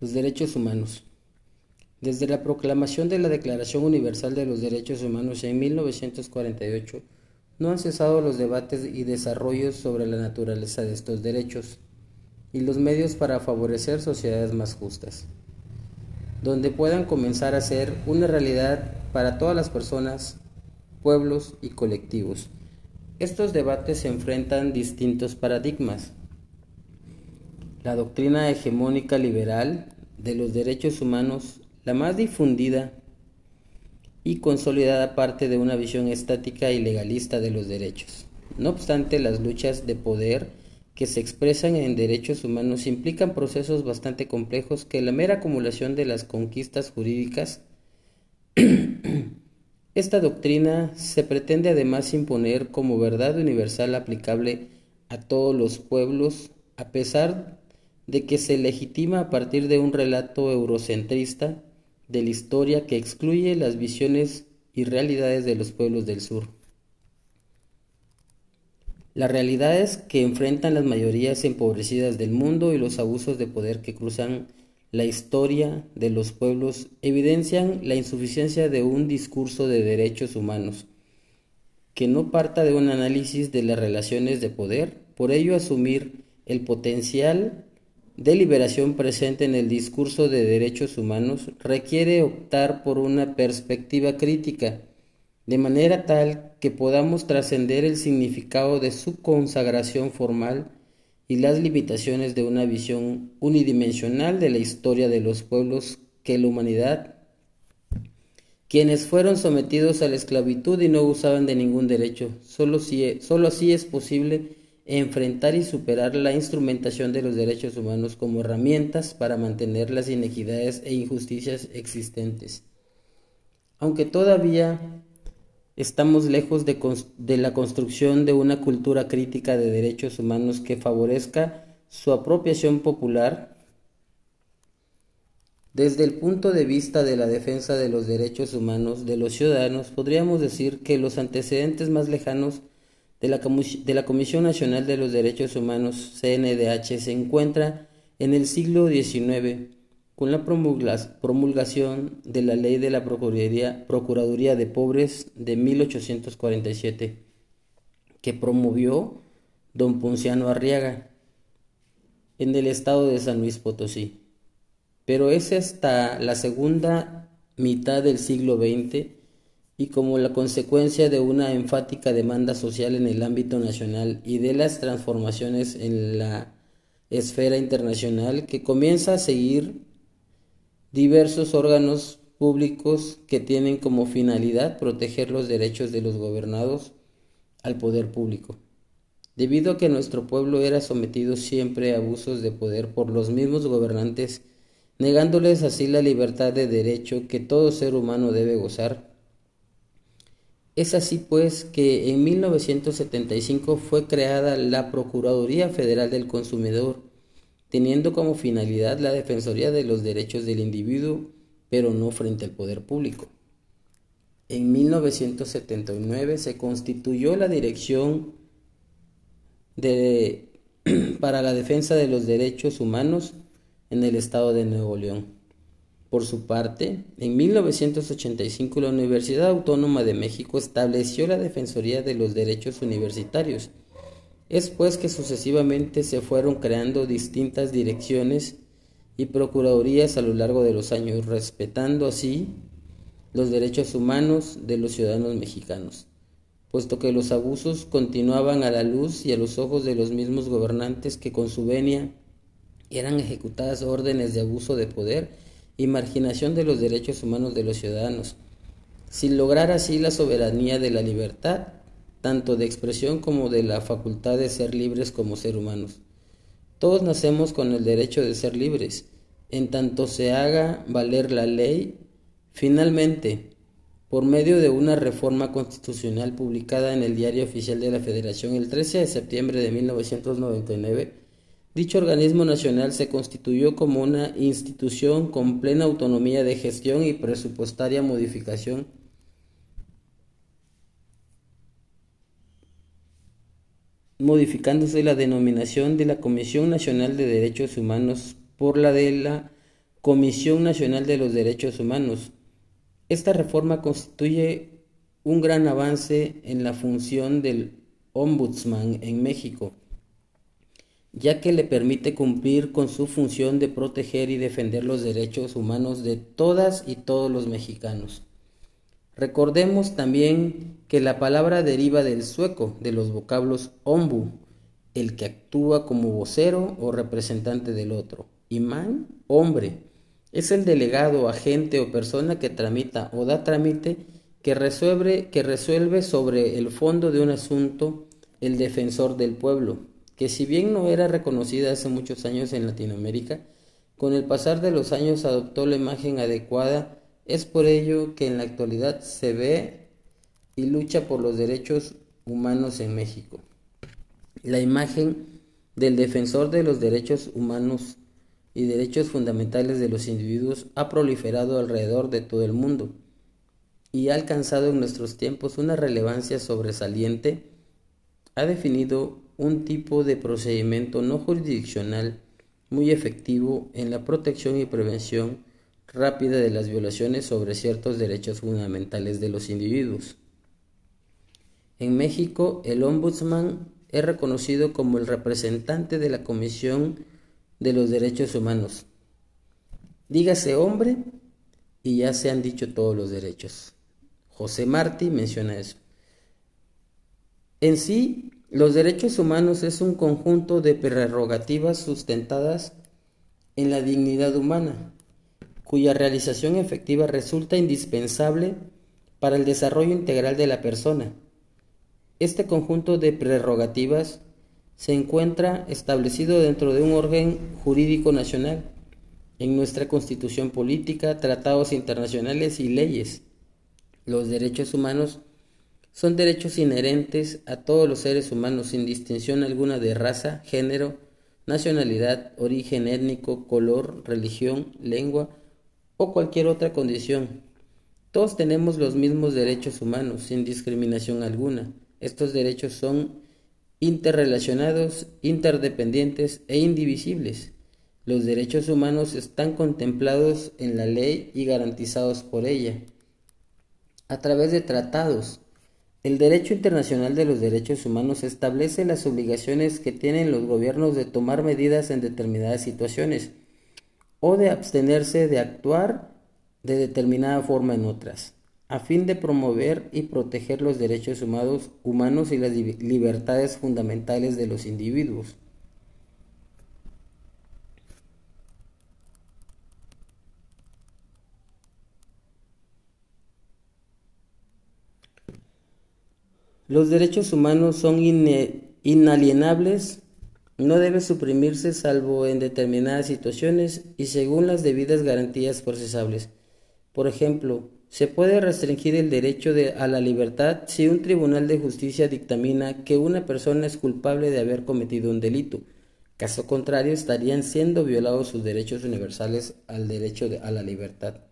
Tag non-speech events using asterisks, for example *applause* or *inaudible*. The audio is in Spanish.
Los derechos humanos. Desde la proclamación de la Declaración Universal de los Derechos Humanos en 1948, no han cesado los debates y desarrollos sobre la naturaleza de estos derechos y los medios para favorecer sociedades más justas, donde puedan comenzar a ser una realidad para todas las personas, pueblos y colectivos. Estos debates se enfrentan distintos paradigmas. La doctrina hegemónica liberal de los derechos humanos la más difundida y consolidada parte de una visión estática y legalista de los derechos. No obstante, las luchas de poder que se expresan en derechos humanos implican procesos bastante complejos que la mera acumulación de las conquistas jurídicas *clears throat* Esta doctrina se pretende además imponer como verdad universal aplicable a todos los pueblos, a pesar de que se legitima a partir de un relato eurocentrista de la historia que excluye las visiones y realidades de los pueblos del sur. Las realidades que enfrentan las mayorías empobrecidas del mundo y los abusos de poder que cruzan la historia de los pueblos evidencian la insuficiencia de un discurso de derechos humanos que no parta de un análisis de las relaciones de poder, por ello asumir el potencial de liberación presente en el discurso de derechos humanos requiere optar por una perspectiva crítica, de manera tal que podamos trascender el significado de su consagración formal y las limitaciones de una visión unidimensional de la historia de los pueblos que la humanidad, quienes fueron sometidos a la esclavitud y no usaban de ningún derecho, solo, si, solo así es posible enfrentar y superar la instrumentación de los derechos humanos como herramientas para mantener las inequidades e injusticias existentes. Aunque todavía estamos lejos de, la construcción de una cultura crítica de derechos humanos que favorezca su apropiación popular, desde el punto de vista de la defensa de los derechos humanos de los ciudadanos, podríamos decir que los antecedentes más lejanos de la, Comisión Nacional de los Derechos Humanos, CNDH, se encuentra en el siglo XIX con la promulgación de la Ley de la Procuraduría, Procuraduría de Pobres de 1847, que promovió don Ponciano Arriaga en el estado de San Luis Potosí. Pero es hasta la segunda mitad del siglo XX y como la consecuencia de una enfática demanda social en el ámbito nacional y de las transformaciones en la esfera internacional que comienza a seguir diversos órganos públicos que tienen como finalidad proteger los derechos de los gobernados al poder público. Debido a que nuestro pueblo era sometido siempre a abusos de poder por los mismos gobernantes, negándoles así la libertad de derecho que todo ser humano debe gozar, es así pues que en 1975 fue creada la Procuraduría Federal del Consumidor, teniendo como finalidad la defensoría de los derechos del individuo, pero no frente al poder público. En 1979 se constituyó la Dirección *clears throat* para la Defensa de los Derechos Humanos en el Estado de Nuevo León. Por su parte, en 1985 la Universidad Autónoma de México estableció la Defensoría de los Derechos Universitarios. Es pues que sucesivamente se fueron creando distintas direcciones y procuradurías a lo largo de los años, respetando así los derechos humanos de los ciudadanos mexicanos, puesto que los abusos continuaban a la luz y a los ojos de los mismos gobernantes que con su venia eran ejecutadas órdenes de abuso de poder y marginación de los derechos humanos de los ciudadanos, sin lograr así la soberanía de la libertad, tanto de expresión como de la facultad de ser libres como ser humanos. Todos nacemos con el derecho de ser libres, en tanto se haga valer la ley. Finalmente, por medio de una reforma constitucional publicada en el Diario Oficial de la Federación el 13 de septiembre de 1999, Dicho organismo nacional se constituyó como una institución con plena autonomía de gestión y presupuestaria modificación modificándose la denominación de la Comisión Nacional de Derechos Humanos por la de la Comisión Nacional de los Derechos Humanos. Esta reforma constituye un gran avance en la función del ombudsman en México, ya que le permite cumplir con su función de proteger y defender los derechos humanos de todas y todos los mexicanos. Recordemos también que la palabra deriva del sueco, de los vocablos ombu, el que actúa como vocero o representante del otro, y man, hombre, es el delegado, agente o persona que tramita o da trámite que resuelve, que resuelve sobre el fondo de un asunto el defensor del pueblo, que si bien no era reconocida hace muchos años en Latinoamérica, con el pasar de los años adoptó la imagen adecuada es por ello que en la actualidad se ve y lucha por los derechos humanos en México. La imagen del defensor de los derechos humanos y derechos fundamentales de los individuos ha proliferado alrededor de todo el mundo y ha alcanzado en nuestros tiempos una relevancia sobresaliente, ha definido un tipo de procedimiento no jurisdiccional muy efectivo en la protección y prevención rápida de las violaciones sobre ciertos derechos fundamentales de los individuos. En México, el ombudsman es reconocido como el representante de la Comisión de los Derechos Humanos. Dígase hombre y ya se han dicho todos los derechos. José Martí menciona eso. En sí, los derechos humanos es un conjunto de prerrogativas sustentadas en la dignidad humana, cuya realización efectiva resulta indispensable para el desarrollo integral de la persona. Este conjunto de prerrogativas se encuentra establecido dentro de un orden jurídico nacional, en nuestra constitución política, tratados internacionales y leyes. Los derechos humanos son derechos inherentes a todos los seres humanos sin distinción alguna de raza, género, nacionalidad, origen étnico, color, religión, lengua o cualquier otra condición. Todos tenemos los mismos derechos humanos, sin discriminación alguna. Estos derechos son interrelacionados, interdependientes e indivisibles. Los derechos humanos están contemplados en la ley y garantizados por ella. A través de tratados, el derecho internacional de los derechos humanos establece las obligaciones que tienen los gobiernos de tomar medidas en determinadas situaciones o de abstenerse de actuar de determinada forma en otras, a fin de promover y proteger los derechos humanos, y las libertades fundamentales de los individuos. Los derechos humanos son inalienables no debe suprimirse salvo en determinadas situaciones y según las debidas garantías procesables. Por ejemplo, se puede restringir el derecho a la libertad si un tribunal de justicia dictamina que una persona es culpable de haber cometido un delito. Caso contrario, estarían siendo violados sus derechos universales al derecho a la libertad.